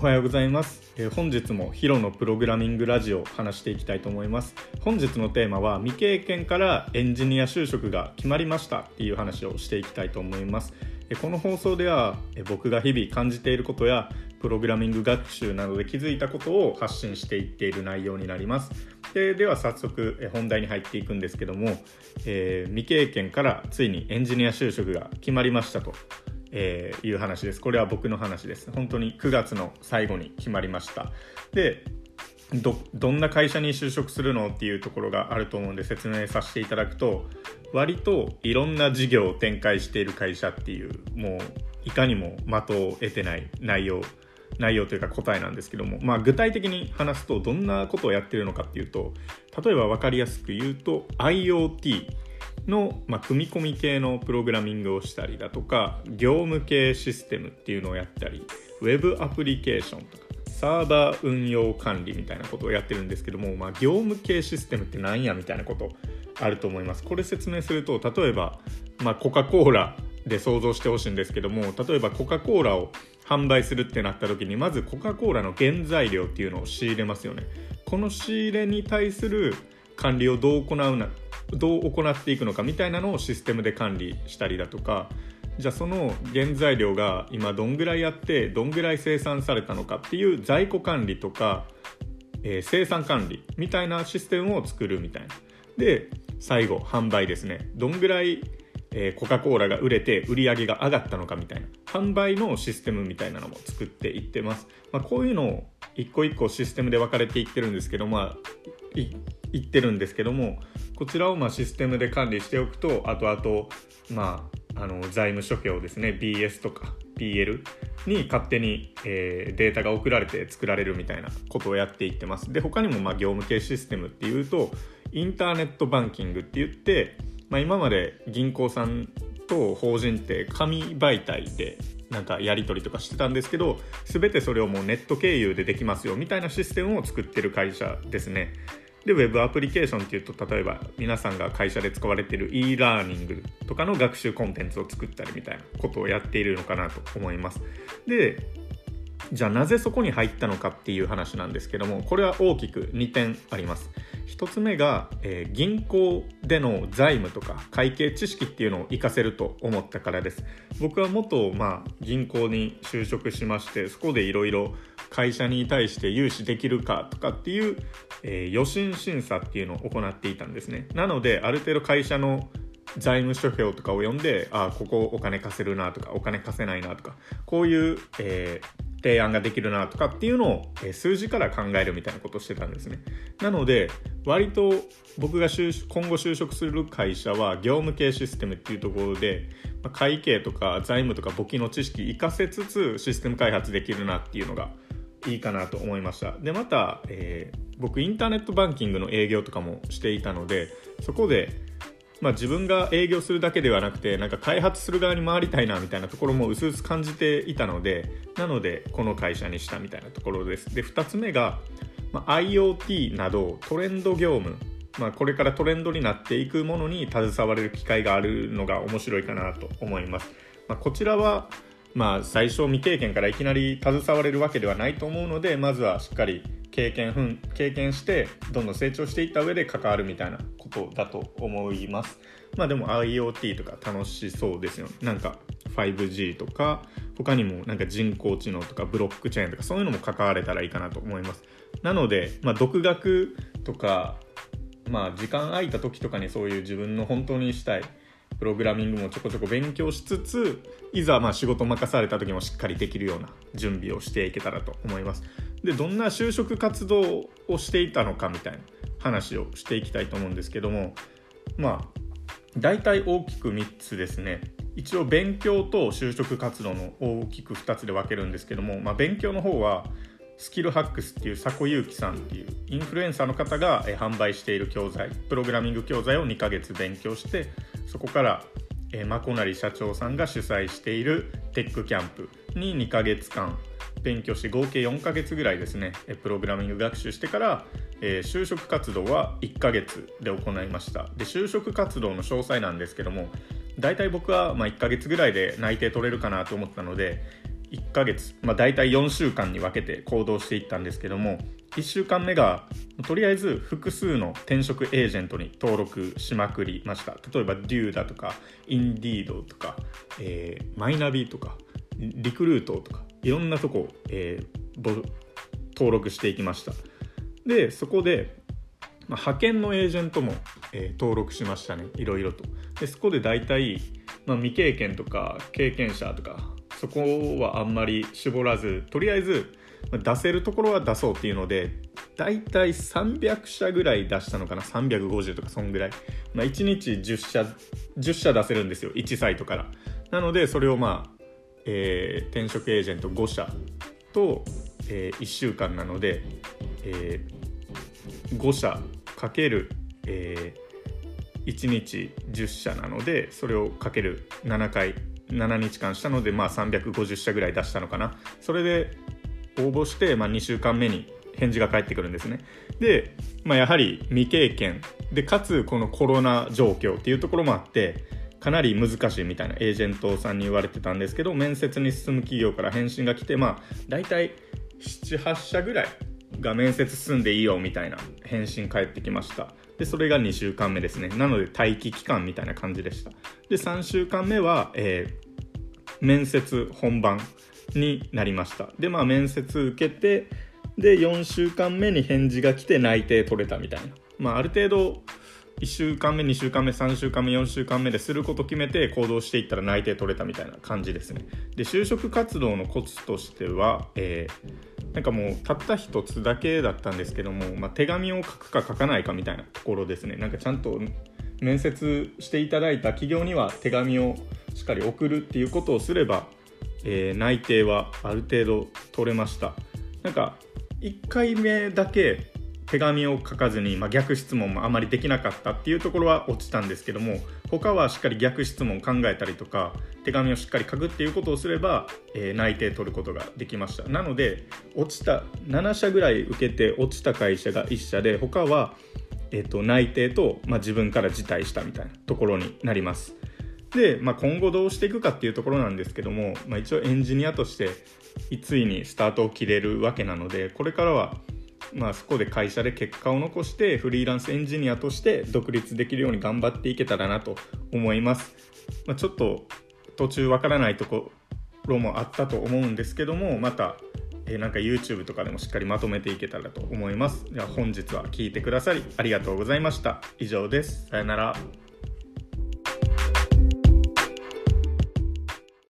おはようございます、えー、本日もヒロのプログラミングラジオを話していきたいと思います。本日のテーマは未経験からエンジニア就職が決まりましたっていう話をしていきたいと思います。この放送では僕が日々感じていることやプログラミング学習などで気づいたことを発信していっている内容になります。ででは早速本題に入っていくんですけども、えー、未経験からついにエンジニア就職が決まりましたと、えー、いう話です。これは僕の話です。本当に9月の最後に決まりました。でどどんな会社に就職するのっていうところがあると思うんで説明させていただくと割といろんな事業を展開している会社っていうもういかにも的を得てない内容内容というか答えなんですけども、まあ、具体的に話すとどんなことをやってるのかっていうと例えば分かりやすく言うと IoT の、まあ、組み込み系のプログラミングをしたりだとか業務系システムっていうのをやったり Web アプリケーションとかサーバー運用管理みたいなことをやってるんですけども、まあ、業務系システムって何やみたいなことあると思います。これ説明すると例えば、まあ、コカ・コーラで想像してほしいんですけども例えばコカ・コーラを販売するってなった時にまずコカ・コーラの原材料っていうのを仕入れますよね。この仕入れに対する管理をどう行うなどう行っていくのかみたいなのをシステムで管理したりだとかじゃあその原材料が今どんぐらいあってどんぐらい生産されたのかっていう在庫管理とか、えー、生産管理みたいなシステムを作るみたいな。で最後販売ですね。どんぐらい、えー、コカ・コーラが売れて売り上げが上がったのかみたいな。販売のシステムみたいなのも作っていってます、まあ、こういうのを一個一個システムで分かれていってるんですけどまあいってるんですけどもこちらをまあシステムで管理しておくと後々まああの財務諸表ですね BS とか PL に勝手に、えー、データが送られて作られるみたいなことをやっていってます。で他にもまあ業務系システムっていうとインターネットバンキングって言って、まあ、今まで銀行さんと法人って紙媒体でなんかやり取りとかしてたんですけど全てそれをもうネット経由でできますよみたいなシステムを作ってる会社ですね。で、ウェブアプリケーションっていうと、例えば皆さんが会社で使われている e ラーニングとかの学習コンテンツを作ったりみたいなことをやっているのかなと思います。で、じゃあなぜそこに入ったのかっていう話なんですけども、これは大きく2点あります。1つ目が、えー、銀行での財務とか会計知識っていうのを活かせると思ったからです僕は元、まあ、銀行に就職しましてそこでいろいろ会社に対して融資できるかとかっていう、えー、予診審査っていうのを行っていたんですねなのである程度会社の財務諸表とかを読んでああここお金貸せるなとかお金貸せないなとかこういう、えー、提案ができるなとかっていうのをえ数字から考えるみたいなことをしてたんですね。なので割と僕が今後就職する会社は業務系システムっていうところで会計とか財務とか簿記の知識活かせつつシステム開発できるなっていうのがいいかなと思いました。でまた、えー、僕インターネットバンキングの営業とかもしていたのでそこでまあ、自分が営業するだけではなくてなんか開発する側に回りたいなみたいなところも薄々感じていたのでなのでこの会社にしたみたいなところですで2つ目が、まあ、IoT などトレンド業務まあ、これからトレンドになっていくものに携われる機会があるのが面白いかなと思います。まあ、こちらは、まあ、最初未経験からいきなり携われるわけではないと思うのでまずはしっかり経験経験してどんどん成長していった上で関わるみたいなことだと思います。まあでも IoT とか楽しそうですよ。なんか 5G とか他にもなんか人工知能とかブロックチェーンとかそういうのも関われたらいいかなと思います。なので、まあ、独学とかまあ時間空いた時とかにそういう自分の本当にしたいプログラミングもちょこちょこ勉強しつついざま仕事任された時もしっかりできるような準備をしていけたらと思います。でどんな就職活動をしていたのかみたいな話をしていきたいと思うんですけどもまあ大体大きく3つですね。一応勉強と就職活動の大きく2つで分けるんですけども、まあ、勉強の方はスキルハックスっていう佐古祐樹さんっていうインフルエンサーの方が販売している教材プログラミング教材を2ヶ月勉強してそこからえー、マコナリ社長さんが主催しているテックキャンプに2ヶ月間勉強して合計4ヶ月ぐらいですねプログラミング学習してから、えー、就職活動は1ヶ月で行いました。で就職活動の詳細なんですけども大体僕はま1ヶ月ぐらいで内定取れるかなと思ったので1ヶ月、まあ、大体4週間に分けて行動していったんですけども1週間目がとりあえず複数の転職エージェントに登録しまくりました。例えば d ューだとか Indeed とか、えー、マイナビとかリクルートとかいろんなとこ、えー、登録していきました。でそこで、まあ、派遣のエージェントも、えー、登録しましたね。いろいろと。でそこで大体、まあ、未経験とか経験者とかそこはあんまり絞らずとりあえず出せるところは出そうっていうので大体300社ぐらい出したのかな？350とかそんぐらい、まあ、1日10社10社出せるんですよ。1サイトから。なのでそれをまあ、えー、転職エージェント5社と、えー、1週間なので、えー、5社かける、えー、1日10社なのでそれをかける7回7日間したのでまあ350社ぐらい出したのかな。それで応募して、まあ、2週間目に返事が返ってくるんですね。で、まあ、やはり未経験。でかつこのコロナ状況っていうところもあってかなり難しいみたいなエージェントさんに言われてたんですけど面接に進む企業から返信が来てまあ大体78社ぐらいが面接進んでいいよみたいな返信返ってきました。でそれが2週間目ですね。なので待機期間みたいな感じでした。で3週間目は、えー、面接本番になりました。でまあ面接受けてで4週間目に返事が来て内定取れたみたいな。まあある程度1週間目2週間目3週間目4週間目ですること決めて行動していったら内定取れたみたいな感じですね。で就職活動のコツとしては、えー、なんかもうたった一つだけだったんですけども、まあ、手紙を書くか書かないかみたいなところですね。なんかちゃんと面接していただいた企業には手紙をしっかり送るっていうことをすればえー、内定はある程度取れました。なんか1回目だけ手紙を書かずに、まあ、逆質問もあまりできなかったっていうところは落ちたんですけども他はしっかり逆質問考えたりとか手紙をしっかり書くっていうことをすれば、えー、内定取ることができました。なので落ちた7社ぐらい受けて落ちた会社が1社で他は、えーと、内定と、まあ、自分から辞退したみたいなところになります。で、まあ、今後どうしていくかっていうところなんですけども、まあ、一応エンジニアとしてついにスタートを切れるわけなのでこれからはまあそこで会社で結果を残してフリーランスエンジニアとして独立できるように頑張っていけたらなと思います、まあ、ちょっと途中わからないところもあったと思うんですけどもまたえなんか YouTube とかでもしっかりまとめていけたらと思います。では本日は聞いてくださりありがとうございました。以上です。さよなら。